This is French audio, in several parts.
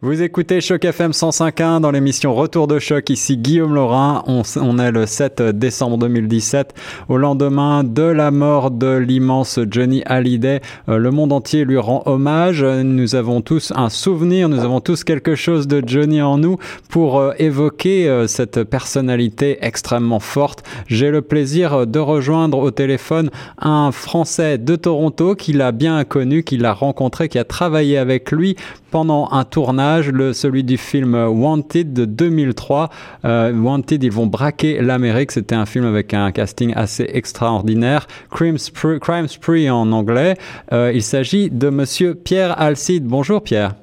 Vous écoutez Choc FM 105.1 dans l'émission Retour de Choc. Ici Guillaume Laurin. On, est le 7 décembre 2017, au lendemain de la mort de l'immense Johnny Hallyday. Euh, le monde entier lui rend hommage. Nous avons tous un souvenir, nous avons tous quelque chose de Johnny en nous pour euh, évoquer euh, cette personnalité extrêmement forte. J'ai le plaisir de rejoindre au téléphone un Français de Toronto qui l'a bien connu, qui l'a rencontré, qui a travaillé avec lui pendant un tournage, le, celui du film Wanted de 2003. Euh, Wanted, ils vont braquer l'Amérique. C'était un film avec un casting assez extraordinaire. Crime Spree, Crime Spree en anglais. Euh, il s'agit de Monsieur Pierre Alcide. Bonjour Pierre.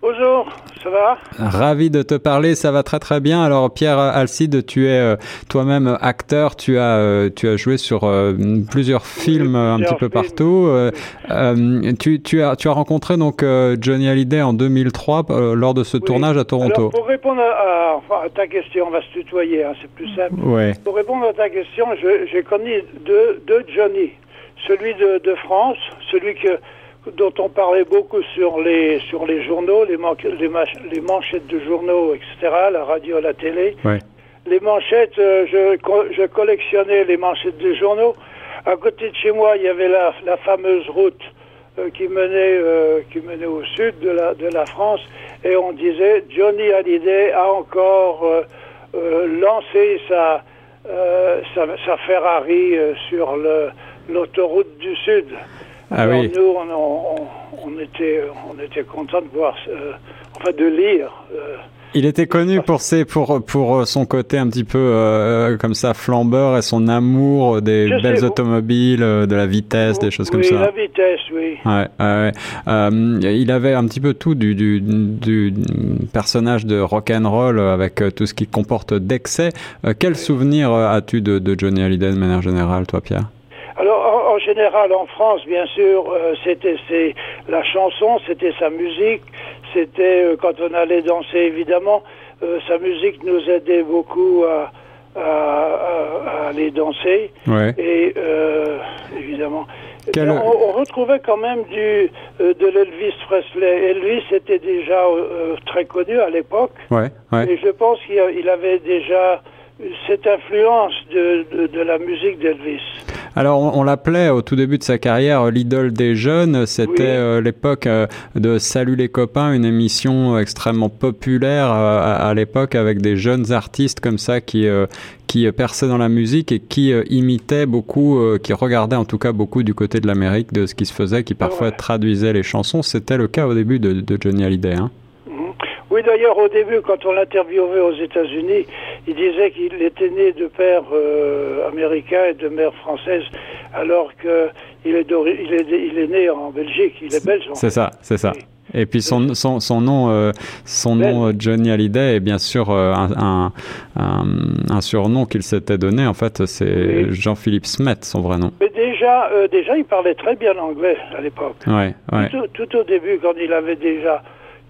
Bonjour, ça va Ravi de te parler, ça va très très bien. Alors Pierre Alcide, tu es euh, toi-même acteur, tu as euh, tu as joué sur euh, plusieurs films un petit peu partout. tu, tu as tu as rencontré donc Johnny Hallyday en 2003 lors de ce tournage à Toronto. Alors, pour répondre à, à, ta question, on va se tutoyer, hein, c'est plus simple. Ouais. Pour répondre à ta question, j'ai connu deux, deux Johnny, celui de, de France, celui que dont on parlait beaucoup sur les sur les journaux, les, les, les, manchettes de journaux, etc., la radio, la télé. Ouais. Les manchettes, euh, je, je collectionnais les manchettes des journaux. À côté de chez moi, il y avait la, la fameuse route euh, qui menait euh, qui menait au sud de la de la France, et on disait Johnny Hallyday a encore lancé sa, sa, sa Ferrari sur le l'autoroute du sud. Ah Alors oui. nous, on, on, on, était, on était content de voir, euh, enfin de lire. Euh, il était connu pour ses, pour pour son côté un petit peu euh, comme ça flambeur et son amour des Je belles sais, automobiles, de la vitesse, des choses oui, comme ça. la vitesse, oui. Ouais, ouais. Euh, il avait un petit peu tout du, du, du personnage de rock and roll avec tout ce qui comporte d'excès. Euh, quel souvenir as-tu de, de Johnny Hallyday de manière générale, toi, Pierre? Général, en France, bien sûr, euh, c'était la chanson, c'était sa musique, c'était euh, quand on allait danser, évidemment, euh, sa musique nous aidait beaucoup à, à, à, à aller danser. Ouais. Et évidemment, Quel... on, on, retrouvait quand même du de l'Elvis Presley. Elvis était déjà très connu à l'époque. Ouais, ouais. Et je pense qu'il avait déjà cette influence de, de, de la musique d'Elvis. Alors, on, on l'appelait au tout début de sa carrière l'idole des jeunes. C'était Oui. euh, l'époque euh, de Salut les copains, une émission extrêmement populaire euh, à, à l'époque avec des jeunes artistes comme ça qui euh, qui perçaient dans la musique et qui euh, imitaient beaucoup, euh, qui regardaient en tout cas beaucoup du côté de l'Amérique de ce qui se faisait, qui parfois Ouais. traduisaient les chansons. C'était le cas au début de, de Johnny Hallyday. Hein. Mhm. Oui, d'ailleurs, au début, quand on l'interviewait aux États-Unis, il disait qu'il était né de père euh, américain et de mère française, alors que il est, il est, il est né en Belgique, il est belge. C'est ça, c'est ça. Et puis son, son, son nom, euh, son nom euh, Johnny Hallyday est bien sûr euh, un, un, un, surnom qu'il s'était donné. En fait, c'est Oui. Jean-Philippe Smet, son vrai nom. Mais déjà, euh, déjà, il parlait très bien anglais à l'époque. Ouais, ouais. Tout, tout au début, quand il avait déjà,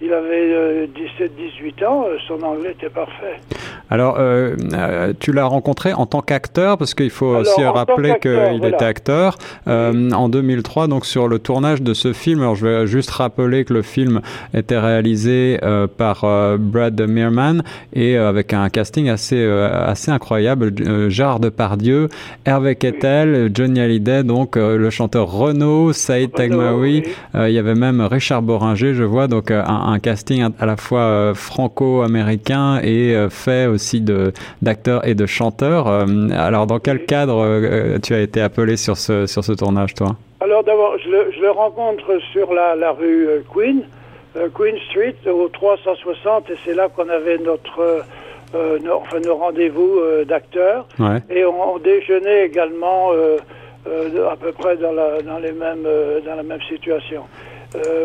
il avait euh, 17-18 ans, euh, son anglais était parfait. Alors, euh, euh, tu l'as rencontré en tant qu'acteur, parce qu'il faut Alors, aussi rappeler qu'il voilà. était acteur euh, en 2003, donc sur le tournage de ce film. Alors, je vais juste rappeler que le film était réalisé euh, par euh, Brad Meerman et euh, avec un casting assez euh, assez incroyable. Euh, Gérard Depardieu, Hervé Kettel, Johnny Hallyday, donc euh, le chanteur Renaud, Saïd Tagmaoui. oui. Euh, il y avait même Richard Boringer, je vois, donc euh, un, un casting à la fois euh, franco-américain et euh, fait aussi de d'acteurs et de chanteurs. Euh, alors, dans quel cadre tu as été appelé sur ce sur ce tournage, toi? Alors d'abord, je le, je le rencontre sur la, la rue Queen, Queen Street, au 360, et c'est là qu'on avait notre, euh, nos, enfin, nos rendez-vous euh, d'acteurs. Ouais. Et on, on déjeunait également euh, à peu près dans la, dans les mêmes, dans la même situation.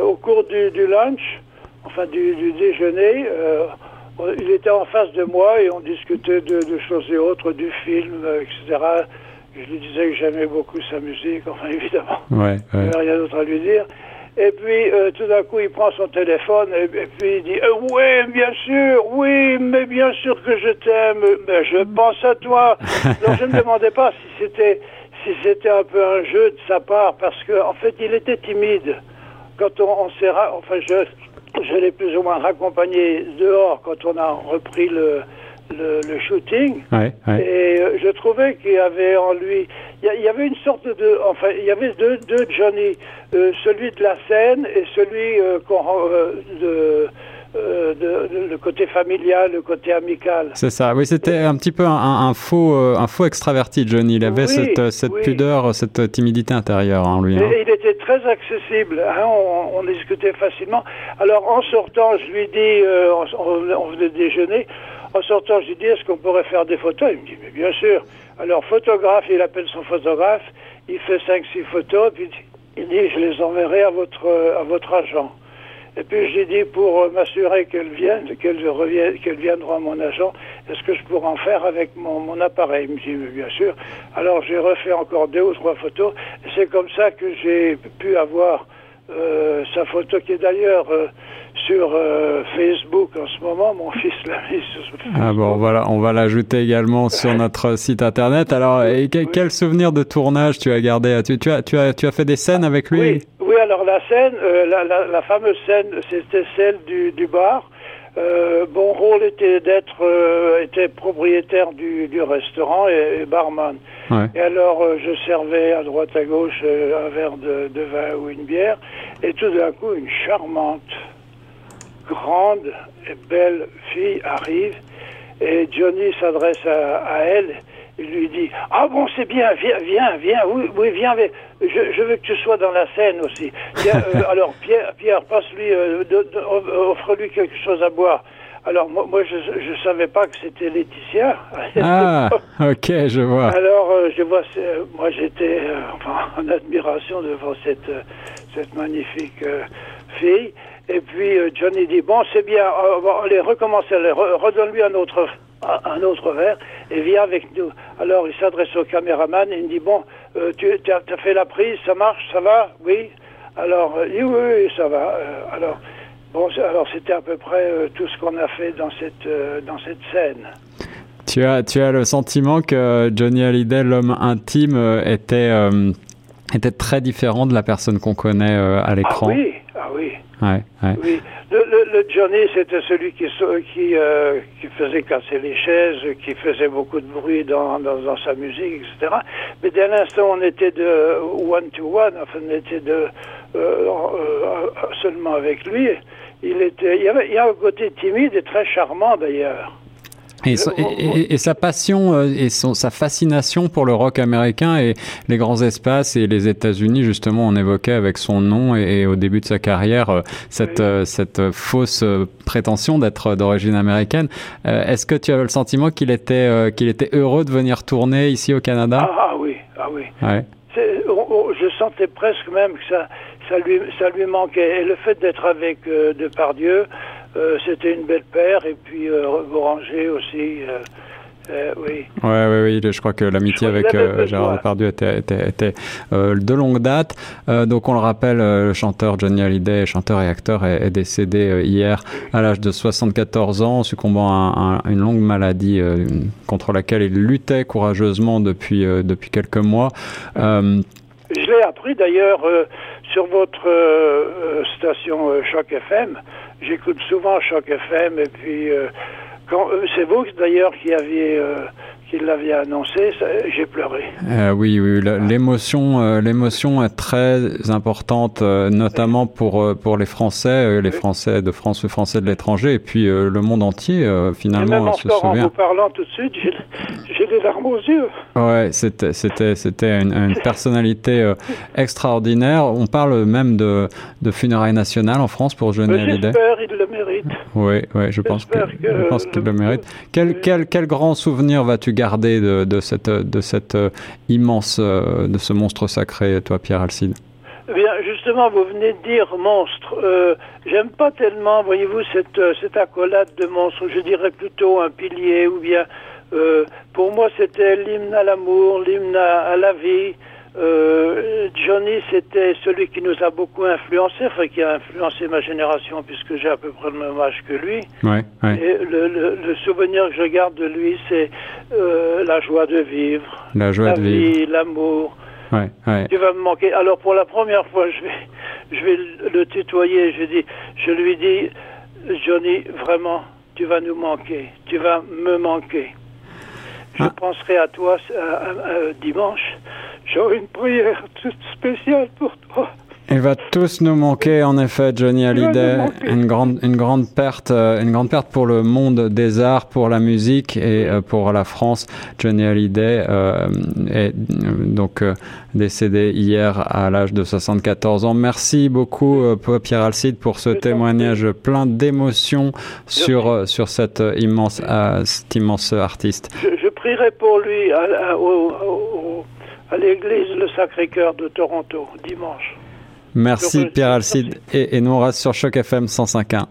Au cours du, du lunch, enfin du, du déjeuner, euh, il était en face de moi et on discutait de, de choses et autres, du film, euh, etc. Je lui disais que j'aimais beaucoup sa musique, enfin évidemment. Ouais, ouais. avait rien d'autre à lui dire. Et puis, euh, tout d'un coup, il prend son téléphone et, et puis il dit Euh, Oui, bien sûr, oui, mais bien sûr que je t'aime, mais je pense à toi. Donc, je ne me demandais pas si c'était si c'était un peu un jeu de sa part, parce que en fait, il était timide. Quand on, on s'est enfin, je, je l'ai plus ou moins raccompagné dehors quand on a repris le, le, le shooting. Ouais, ouais. Et euh, je trouvais qu'il y avait en lui, il y, avait une sorte de, enfin, il y avait deux, deux Johnny, euh, celui de la scène et celui euh, de, euh, de- de- le côté familial, le côté amical. C'est ça. Oui, c'était un petit peu un, un- un faux, euh, un faux extraverti, Johnny. Il avait Oui, cette, euh, cette oui. pudeur, cette timidité intérieure en lui. hein. Et il était très accessible, hein, on, on discutait facilement. Alors en sortant, je lui dis, euh, on, venait de déjeuner, en sortant, je lui dis, est-ce qu'on pourrait faire des photos? Il me dit, mais bien sûr. Alors photographe, il appelle son photographe, il fait cinq, six photos, puis il dit, je les enverrai à votre, à votre agent. Et puis je lui dis, pour euh, m'assurer qu'elles viennent, qu'elles reviennent, qu'elles viendront à mon agent, est-ce que je pourrais en faire avec mon, mon appareil Il me dit, bien sûr. Alors j'ai refait encore deux ou trois photos. C'est comme ça que j'ai pu avoir euh, sa photo qui est d'ailleurs euh, sur euh, Facebook en ce moment. Mon fils l'a mis sur Facebook. Ah bon, voilà, on va l'ajouter également sur notre site internet. Alors, et que- Oui. quel souvenir de tournage tu as gardé? Tu, tu as, tu, as, tu as fait des scènes avec lui? Oui, la scène, euh, la, la, la fameuse scène, c'était celle du, du bar. Euh, mon rôle était d'être euh, était propriétaire du, du restaurant et, et barman. Ouais. Et alors euh, je servais à droite à gauche euh, un verre de, de vin ou une bière et tout d'un coup une charmante, grande et belle fille arrive et Johnny s'adresse à, à elle. Il lui dit Ah bon, c'est bien, viens, viens, viens, oui, oui viens, mais je, je veux que tu sois dans la scène aussi. Tiens, euh, alors, Pierre, Pierre passe-lui, euh, de- offre-lui quelque chose à boire. Alors, moi, moi je ne savais pas que c'était Laetitia. Ah, ok, je vois. Alors, euh, je vois, moi j'étais euh, en admiration devant cette, euh, cette magnifique euh, fille. Et puis euh, Johnny dit, bon, c'est bien, euh, allez, recommencez, allez, re- redonne-lui un autre, un autre verre et viens avec nous. Alors, il s'adresse au caméraman et il me dit, bon, euh, tu as, fait la prise, ça marche, ça va? Oui Alors, euh, il dit, oui, oui, ça va. Euh, alors, bon, alors c'était à peu près euh, tout ce qu'on a fait dans cette, dans cette scène. Tu as, tu as le sentiment que Johnny Hallyday, l'homme intime, était, était très différent de la personne qu'on connaît à l'écran? ah oui. Ouais. Oui, le, le, le Johnny, c'était celui qui, qui, euh, qui faisait casser les chaises, qui faisait beaucoup de bruit dans, dans, dans sa musique, etc. Mais dès l'instant on était de one-to-one, enfin, on était de, euh, euh, seulement avec lui, il, était, il, y avait, il y a un côté timide et très charmant d'ailleurs. Et, so- et- et- et sa passion euh, et son, sa fascination pour le rock américain et les grands espaces et les États-Unis, justement, on évoquait avec son nom et, au début de sa carrière euh, cette, Oui. euh, cette fausse prétention d'être d'origine américaine. Est-ce que tu avais le sentiment qu'il était, qu'il était heureux de venir tourner ici au Canada? Ah, ah oui, ah oui. Ouais. C'est- on- on- je sentais presque même que ça, ça, lui, ça lui manquait. Et le fait d'être avec euh, Depardieu, c'était une belle paire. Et puis euh, Boranger aussi, euh, euh, oui. Ouais, ouais, oui, je crois que l'amitié avec euh, Gérard. Depardieu était, était, était euh, de longue date. Euh, donc, on le rappelle, euh, le chanteur Johnny Hallyday, chanteur et acteur, est, est décédé euh, hier à l'âge de 74 ans, succombant à, un- une longue maladie euh, contre laquelle il luttait courageusement depuis, euh, depuis quelques mois. Euh, Je l'ai appris d'ailleurs euh, sur votre euh, euh, station euh, Choc FM. J'écoute souvent Choc FM. Et puis, euh, quand c'est vous d'ailleurs qui aviez. qui l'aviez annoncé, j'ai pleuré. Euh, oui, oui, l'émotion, euh, l'émotion est très importante, euh, notamment pour pour les Français, les. Français de France, les Français de l'étranger, et puis le monde entier euh, Et même finalement en se en vous souvient. parlant tout de suite, j'ai les larmes aux yeux. Ouais, c'était c'était c'était une, une personnalité euh, extraordinaire. On parle même de de funérailles nationales en France pour Johnny Mais Hallyday. J'espère, il le mérite. Oui, oui, je pense que je pense qu'il le le- mérite. Quel quel quel grand souvenir vas-tu garder de de cette de cette euh, immense euh, de ce monstre sacré, toi, Pierre Alcide? Eh Bien, justement, vous venez de dire monstre. Euh, J'aime pas tellement, voyez-vous, cette, cette accolade de monstre. Je dirais plutôt un pilier ou bien. Euh, pour moi, c'était l'hymne à l'amour, l'hymne à, à la vie. Euh, Johnny, c'était celui qui nous a beaucoup influencé, enfin qui a influencé ma génération puisque j'ai à peu près le même âge que lui. Ouais, ouais. Et le, le- le souvenir que je garde de lui, c'est euh, la joie de vivre, La joie la de vie, l'amour. Ouais, ouais. Tu vas me manquer. Alors pour la première fois, je vais, je vais le tutoyer. Je dis, je lui dis, Johnny, vraiment, tu vas nous manquer. Tu vas me manquer. Je Ah. penserai à toi euh, euh, dimanche. J'aurai une prière toute spéciale pour toi. Il va tous nous manquer, en effet, Johnny Hallyday. Une grande, une grande perte, euh, une grande perte pour le monde des arts, pour la musique et euh, pour la France. Johnny Hallyday euh, est donc euh, décédé hier à l'âge de 74 ans. Merci beaucoup, euh, Pierre Alcide, pour ce témoignage plein d'émotions sur sur cet immense, cet immense artiste. Je, je prierai pour lui à l'église Le Sacré-Cœur de Toronto, dimanche. Merci. Pierre Alcide. Et, et nous on reste sur Choc FM 105.1.